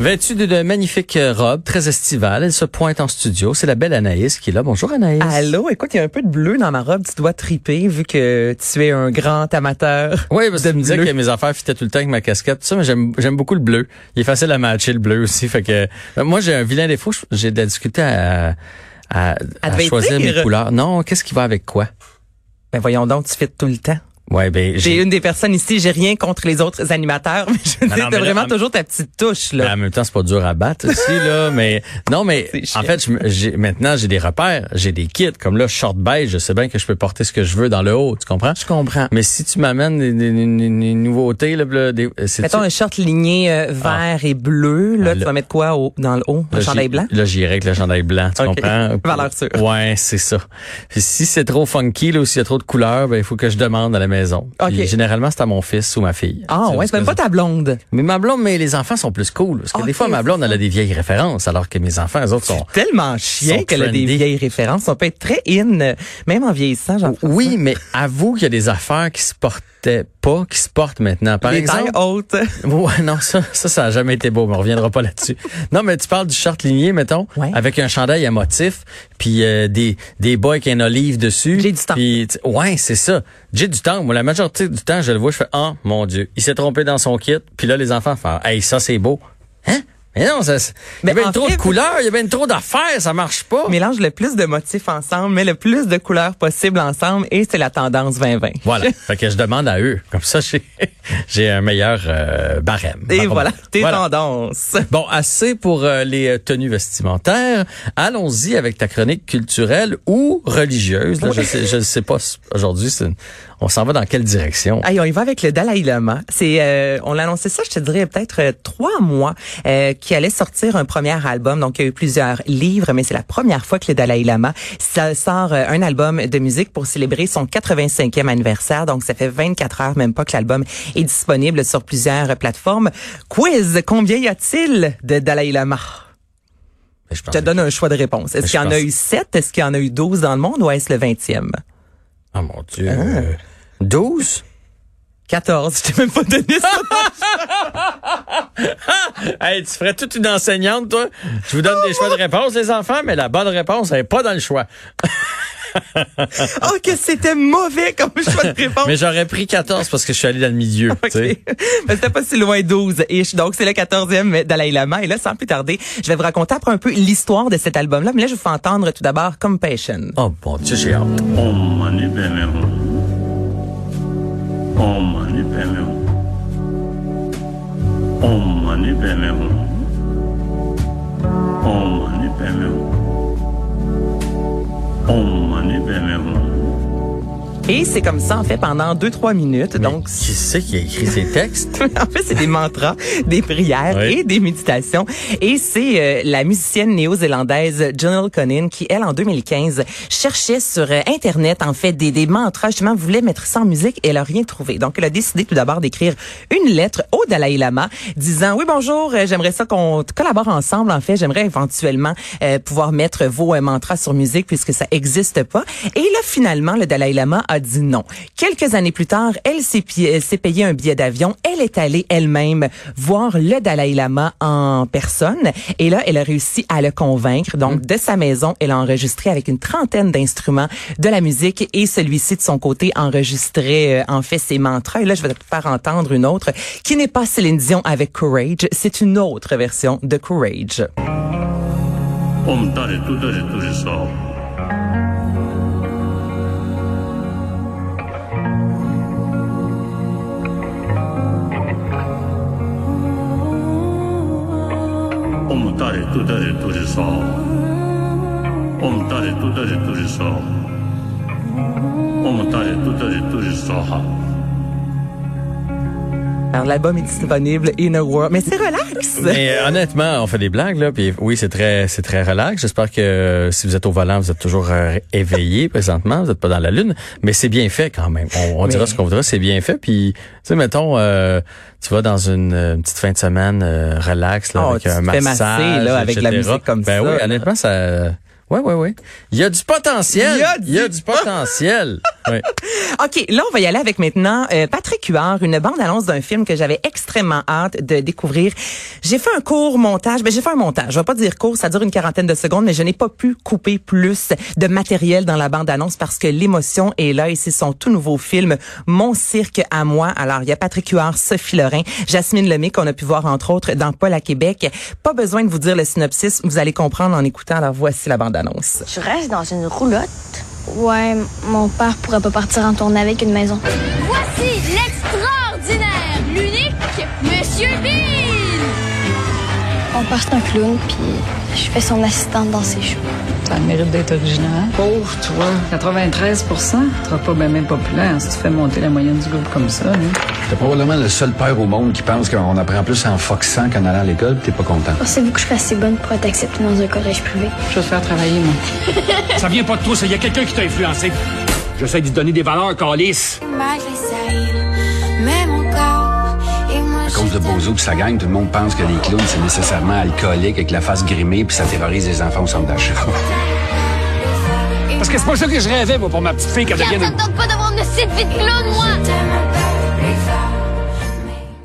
Vêtue d'une magnifique euh, robe, très estivale, elle se pointe en studio. C'est la belle Anaïs qui est là. Bonjour Anaïs. Allô, écoute, il y a un peu de bleu dans ma robe. Tu dois triper vu que tu es un grand amateur. Oui, parce que tu me disais que mes affaires fitaient tout le temps avec ma casquette, tout ça, mais j'aime beaucoup le bleu. Il est facile à matcher le bleu aussi. Fait que euh, moi j'ai un vilain défaut, j'ai de la difficulté à, à, à te choisir mes couleurs. Non, qu'est-ce qui va avec quoi? Ben voyons donc, tu fais tout le temps. Ouais, ben J'ai j'ai une des personnes ici, j'ai rien contre les autres animateurs, mais je veux Non, dire, non, t'as mais là, vraiment en- toujours ta petite touche, Mais là. en même temps, c'est pas dur à battre aussi, là. Mais non, mais en fait, je maintenant, j'ai des repères, j'ai des kits. Comme là, short beige, je sais bien que je peux porter ce que je veux dans le haut, tu comprends? Je comprends. Mais si tu m'amènes des, des- des- des- des nouveautés, là, là, des, c'est Mettons un short ligné euh, vert et bleu, là, Ah, tu là- vas mettre quoi au, dans le haut? Un Là, chandail blanc? Là, j'irai avec le chandail blanc, tu Ok. comprends? Valeur sûre. Ouais, c'est ça. Puis si c'est trop funky, là, ou s'il y a trop de couleurs, ben, il faut que je demande à la maison. Puis généralement, c'est à mon fils ou ma fille. Ah ouais, c'est même pas ta blonde. Mais ma blonde, mais les enfants sont plus cool. Parce que des Ok, fois, ma blonde, elle a des vieilles références, alors que mes enfants, eux autres, sont... Tellement chien Sont qu'elle a des vieilles références. On peut être très in, même en vieillissant, Oui, mais avoue qu'il y a des affaires qui se portaient pas, qui se portent maintenant. Par Les exemple, hautes. Ouais, non, ça, ça, ça a jamais été beau, mais on reviendra pas là-dessus. Non, mais tu parles du short ligné, mettons, Ouais. avec un chandail à motif, puis euh, des des bas avec un olive dessus. J'ai du temps. Puis, tu- ouais, c'est ça. J'ai du temps. Moi, la majorité du temps, je le vois, je fais, oh, mon Dieu, il s'est trompé dans son kit. Puis là, les enfants font, hey, ça, c'est beau. Hein? Mais non, ça, il y Mais a bien en trop fait- de couleurs, il y a bien trop d'affaires, ça marche pas. Mélange le plus de motifs ensemble, mais le plus de couleurs possible ensemble, et c'est la tendance 2020. Voilà. fait que je demande à eux. Comme ça, j'ai un meilleur euh, barème. Et voilà, tes Voilà. tendances. Bon, assez pour euh, les euh, tenues vestimentaires. Allons-y avec ta chronique culturelle ou religieuse. Là, je sais, je sais pas. Aujourd'hui, c'est une- on s'en va dans quelle direction? Hey, on y va avec le Dalai Lama. C'est, euh, on l'a annoncé ça, je te dirais peut-être euh, trois mois, euh, qui allait sortir un premier album. Donc il y a eu plusieurs livres, mais c'est la première fois que le Dalai Lama ça sort euh, un album de musique pour célébrer son 85e anniversaire. Donc ça fait 24 heures même pas que l'album est disponible sur plusieurs plateformes. Quiz, combien y a-t-il de Dalai Lama? Je te donne un choix de réponse. Est-ce qu'il y en a eu 7? Est-ce qu'il y en a eu 12 dans le monde ou est-ce le 20e? Oh mon Dieu. Euh, 12 14. Je t'ai même pas donné ça. Hey, tu ferais toute une enseignante, toi. Je vous donne des choix de réponse, les enfants, mais la bonne réponse, elle est pas dans le choix. oh, que c'était mauvais comme choix de réponse. Mais j'aurais pris 14 parce que je suis allé dans le milieu. tu sais. OK. Mais c'était pas si loin 12 ish. Donc c'est le 14e Dalai Lama et là sans plus tarder, je vais vous raconter après un peu l'histoire de cet album là, mais là je vous fais entendre tout d'abord Compassion. Oh mon Dieu, j'ai hâte. Om Nibeme Om Om Nibeme Om Om Nibeme Om Om Nibeme Om Et c'est comme ça en fait pendant 2 3 minutes. Donc Qui c'est qui a écrit ces textes? en fait, c'est des mantras, des prières Oui. et des méditations. Et c'est euh, la musicienne néo-zélandaise Janelle Connin qui, elle, en 2015, cherchait sur euh, Internet, en fait, des, des mantras, justement, voulait mettre ça en musique et elle a rien trouvé. Donc, elle a décidé tout d'abord d'écrire une lettre au Dalai Lama disant, oui, bonjour, euh, j'aimerais ça qu'on collabore ensemble, en fait. J'aimerais éventuellement euh, pouvoir mettre vos euh, mantras sur musique puisque ça existe pas. Et là, finalement, le Dalai Lama a dit non. Quelques années plus tard, elle s'est pi- elle s'est payé un billet d'avion. Elle est allée elle-même voir le Dalai Lama en personne. Et là, elle a réussi à le convaincre. Donc, de sa maison, elle a enregistré avec une trentaine d'instruments de la musique et celui-ci, de son côté, enregistrait euh, en fait ses mantras. Et là, je vais te faire entendre une autre qui n'est pas Céline Dion avec Courage. C'est une autre version de Courage. Om Tare Tutare Turi Sa. Om Tare Tutare Turi Sa. Om Tare Tutare Turi Sa. Om Tare Tutare Turi Sa. Alors, l'album est disponible, In a World. Mais c'est relax. Mais euh, honnêtement, on fait des blagues là, puis oui, c'est très, c'est très relax. J'espère que euh, si vous êtes au volant, vous êtes toujours euh, éveillé présentement, vous n'êtes pas dans la lune, mais c'est bien fait quand même. On, on dira ce qu'on voudra, c'est bien fait. Puis, tu sais, mettons, euh, tu vas dans une, une petite fin de semaine euh, relax là, Oh, avec tu un te fais massage, masser, là, avec la musique comme ben ça, oui, là. honnêtement, ça. Ouais, ouais, ouais. Il y a du potentiel. Il y a du- potentiel. Oui. OK, là, on va y aller avec maintenant euh, Patrick Huard, une bande-annonce d'un film que j'avais extrêmement hâte de découvrir. J'ai fait un court montage, ben j'ai fait un montage, je vais pas dire court, ça dure une quarantaine de secondes, mais je n'ai pas pu couper plus de matériel dans la bande-annonce parce que l'émotion est là et c'est son tout nouveau film, Mon cirque à moi. Alors, il y a Patrick Huard, Sophie Lorrain, Jasmine Lemay qu'on a pu voir entre autres dans Paul à Québec. Pas besoin de vous dire le synopsis, vous allez comprendre en écoutant. Alors, voici la bande-annonce. Je reste dans une roulotte? Ouais, mon père pourrait pas partir en tournée avec une maison. Voici l'extraordinaire, l'unique Monsieur Bill! Mon père, c'est un clown, puis je fais son assistante dans ses shows. Ça a le mérite d'être original. Pauvre, toi. 93 Tu seras pas bien même populaire si tu fais monter la moyenne du groupe comme ça. Là. T'es probablement le seul père au monde qui pense qu'on apprend plus en foxant qu'en allant à l'école, t'es pas content. Pensez-vous que je serais assez bonne pour être acceptée dans un collège privé? Je vais te faire travailler, moi. Ça vient pas de toi, ça. Il y a quelqu'un qui t'a influencé. J'essaie de te donner des valeurs, Calice. À cause de Bozo pis sa gang, tout le monde pense que les clowns, c'est nécessairement alcoolique avec la face grimée puis ça terrorise les enfants au centre d'achat. Parce que c'est pas ça que je rêvais, moi, pour ma petite fille, devienne me une... tente pas de clown, moi!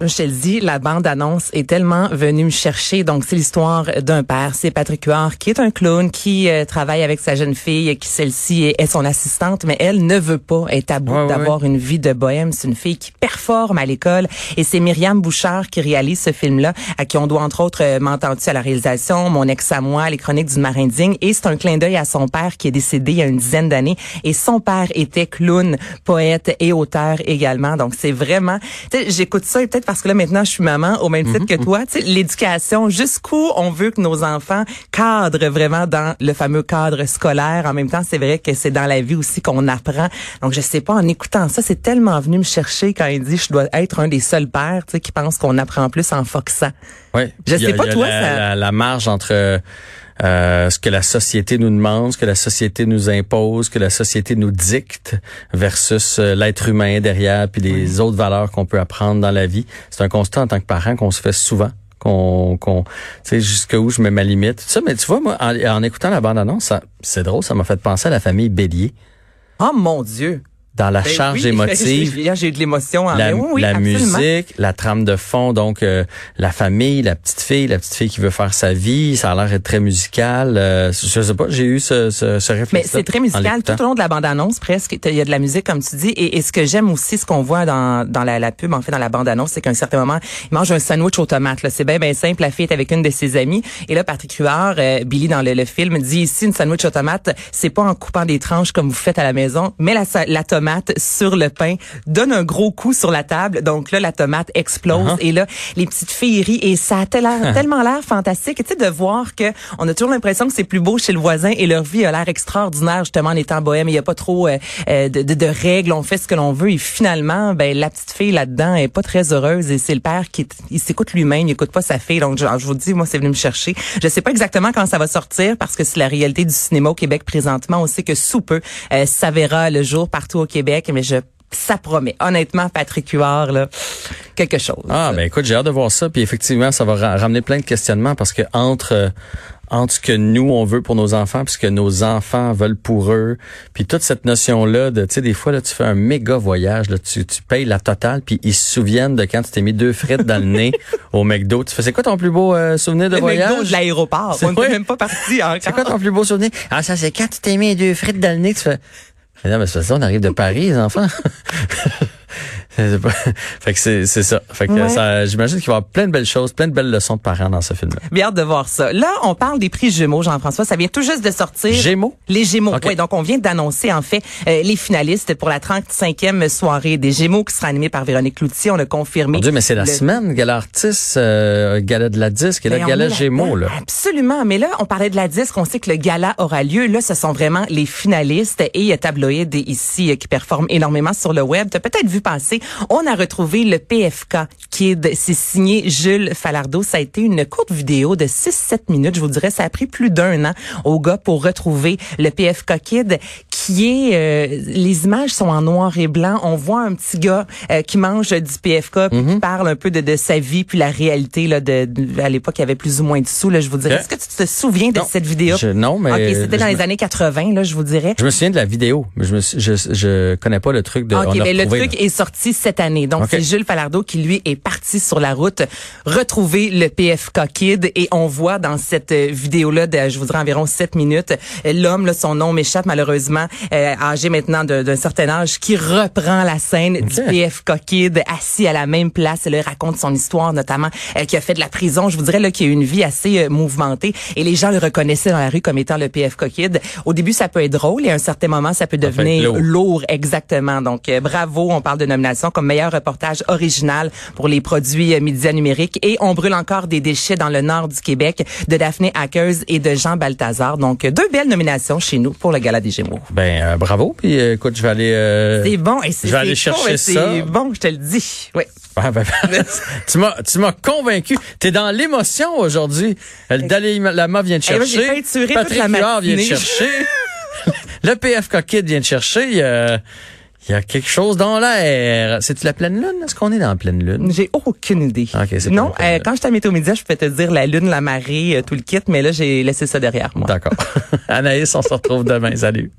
Je te le dis, la bande-annonce est tellement venue me chercher. Donc, c'est l'histoire d'un père. C'est Patrick Huard, qui est un clown, qui euh, travaille avec sa jeune fille, qui celle-ci est, est son assistante, mais elle ne veut pas être à bout Ouais, ouais. d'avoir une vie de bohème. C'est une fille qui performe à l'école. Et c'est Myriam Bouchard qui réalise ce film-là, à qui on doit, entre autres, euh, m'entends-tu à la réalisation, Mon ex à moi, Les chroniques d'une marin digne. Et c'est un clin d'œil à son père qui est décédé il y a une dizaine d'années. Et son père était clown, poète et auteur également. Donc, c'est vraiment... J'écoute ça et peut-être parce que là, maintenant, je suis maman au même titre que toi. Tu sais, l'éducation, jusqu'où on veut que nos enfants cadrent vraiment dans le fameux cadre scolaire. En même temps, c'est vrai que c'est dans la vie aussi qu'on apprend. Donc, je sais pas, en écoutant ça, c'est tellement venu me chercher quand il dit je dois être un des seuls pères, qui pense qu'on apprend plus en foxant. Ouais. Je Il y a- sais pas, y a toi, la, ça- la, la marge entre euh, ce que la société nous demande, ce que la société nous impose, ce que la société nous dicte, versus euh, l'être humain derrière, puis les autres valeurs qu'on peut apprendre dans la vie. C'est un constat en tant que parent qu'on se fait souvent qu'on qu'on tu sais jusqu'où je mets ma limite tout ça mais tu vois moi en, en écoutant la bande annonce c'est drôle ça m'a fait penser à la famille Bélier Oh mon Dieu! Dans la Ben charge oui, émotive j'ai eu de l'émotion. en la, oui, oui, la musique, la trame de fond, donc euh, la famille, la petite fille, la petite fille qui veut faire sa vie, ça a l'air d'être très musical. Euh, je sais pas, j'ai eu ce, ce, ce réflexe. Mais c'est très musical tout au long de la bande-annonce presque. Il y a de la musique comme tu dis. Et, et ce que j'aime aussi, ce qu'on voit dans, dans la, la pub, en fait dans la bande-annonce, c'est qu'à un certain moment, il mange un sandwich aux tomates. là. C'est bien bien simple. La fille est avec une de ses amies. Et là, Patrick Huard, euh, Billy dans le, le film dit ici une sandwich aux tomates, c'est pas en coupant des tranches comme vous faites à la maison, mais la tomate sur le pain donne un gros coup sur la table. Donc là, la tomate explose. Uh-huh. Et là, les petites filles rient. Et ça a tel- tellement l'air fantastique. Et tu sais, de voir que on a toujours l'impression que c'est plus beau chez le voisin et leur vie a l'air extraordinaire justement en étant bohème. Il n'y a pas trop euh, euh, de, de- de règles. On fait ce que l'on veut. Et finalement, ben la petite fille là-dedans est pas très heureuse. Et c'est le père qui il s'écoute lui-même, il écoute pas sa fille. Donc je, je vous dis, moi, c'est venu me chercher. Je sais pas exactement quand ça va sortir parce que c'est la réalité du cinéma au Québec présentement. On sait que sous peu, euh, ça verra le jour partout au Québec. Mais je ça promet. Honnêtement, Patrick Huard, là, quelque chose. Ah ben écoute, j'ai hâte de voir ça, puis effectivement, ça va ra- ramener plein de questionnements parce que entre euh, entre ce que nous on veut pour nos enfants, puis ce que nos enfants veulent pour eux, puis toute cette notion là de, tu sais, des fois là, tu fais un méga voyage, là, tu tu payes la totale, puis ils se souviennent de quand tu t'es mis deux frites dans le nez au McDo. Tu fais, c'est quoi ton plus beau euh, souvenir de le voyage? McDo de l'aéroport. C'est On n'est même pas parti. C'est quoi ton plus beau souvenir? Ah, ça, c'est quand tu t'es mis deux frites dans le nez, tu fais. Mais non, mais c'est ça, on arrive de Paris, les enfants. Fait que c'est c'est ça. Fait que Ouais. ça, j'imagine qu'il va y avoir plein de belles choses, plein de belles leçons de parents dans ce film-là. Bien hâte de voir ça. Là, on parle des prix Gémeaux, Jean-François. Ça vient tout juste de sortir. Gémeaux? Les Gémeaux. Oui, donc on vient d'annoncer en fait euh, les finalistes pour la 35e soirée des Gémeaux qui sera animée par Véronique Cloutier. On a confirmé. Mon Dieu, mais c'est la le- semaine, gala artiste, euh, gala de la disque et Ben, le on gala Gémeaux, là. Absolument. Mais là, on parlait de la disque. On sait que le gala aura lieu. Là, ce sont vraiment les finalistes. Et il y a Tabloïd ici euh, qui performe énormément sur le web. Tu as peut-être vu passer On a retrouvé le PFK Kid. C'est signé Jules Falardeau. Ça a été une courte vidéo de 6-7 minutes. Je vous dirais, ça a pris plus d'un an au gars pour retrouver le PFK Kid qui est... euh, les images sont en noir et blanc. On voit un petit gars euh, qui mange du PFK puis Mhm. qui parle un peu de, de sa vie puis la réalité. Là, de, de- à l'époque, il y avait plus ou moins de sous. Là, je vous dirais. Ok. Est-ce que tu te souviens de Non. cette vidéo? Je- non, mais OK, c'était dans les me- années 80, là, je vous dirais. Je me souviens de la vidéo, mais je me je, je connais pas le truc de. OK, on ben, le truc là. est sorti cette année. Donc, c'est Jules Falardeau qui, lui, est parti sur la route retrouver le PFK Kid. Et on voit dans cette euh, vidéo-là, de, je vous dirais environ 7 minutes, l'homme, son nom m'échappe malheureusement, euh, âgé maintenant d'un certain âge, qui reprend la scène du. PFK Kid, assis à la même place. Et là, il raconte son histoire, notamment, euh, qui a fait de la prison. Je vous dirais là qu'il a eu une vie assez euh, mouvementée. Et les gens le reconnaissaient dans la rue comme étant le PFK Kid. Au début, ça peut être drôle et à un certain moment, ça peut devenir lourd. lourd, exactement. Donc, bravo. On parle de nomination comme meilleur reportage original pour les produits euh, médias numériques. Et on brûle encore des déchets dans le nord du Québec de Daphné Hackers et de Jean Balthazar. Donc, euh, deux belles nominations chez nous pour le Gala des Gémeaux. Ben euh, bravo. Puis euh, écoute, je vais aller. euh, C'est bon. Et c'est je vais aller chercher ça. C'est bon, je te le dis. Oui. Ah, ben, tu m'as tu m'as convaincu. T'es dans l'émotion aujourd'hui. Dalai Lama vient te Eh ben, chercher. Patrick Huard vient chercher. le PFK Kid vient te chercher. Il y a quelque chose dans l'air. C'est la pleine lune? Est-ce qu'on est dans la pleine lune? J'ai aucune idée. Ok, c'est non, euh, quand j'étais à Météo Média, je peux te dire la lune, la marée, euh, tout le kit, mais là, j'ai laissé ça derrière moi. D'accord. Anaïs, on se retrouve demain. Salut.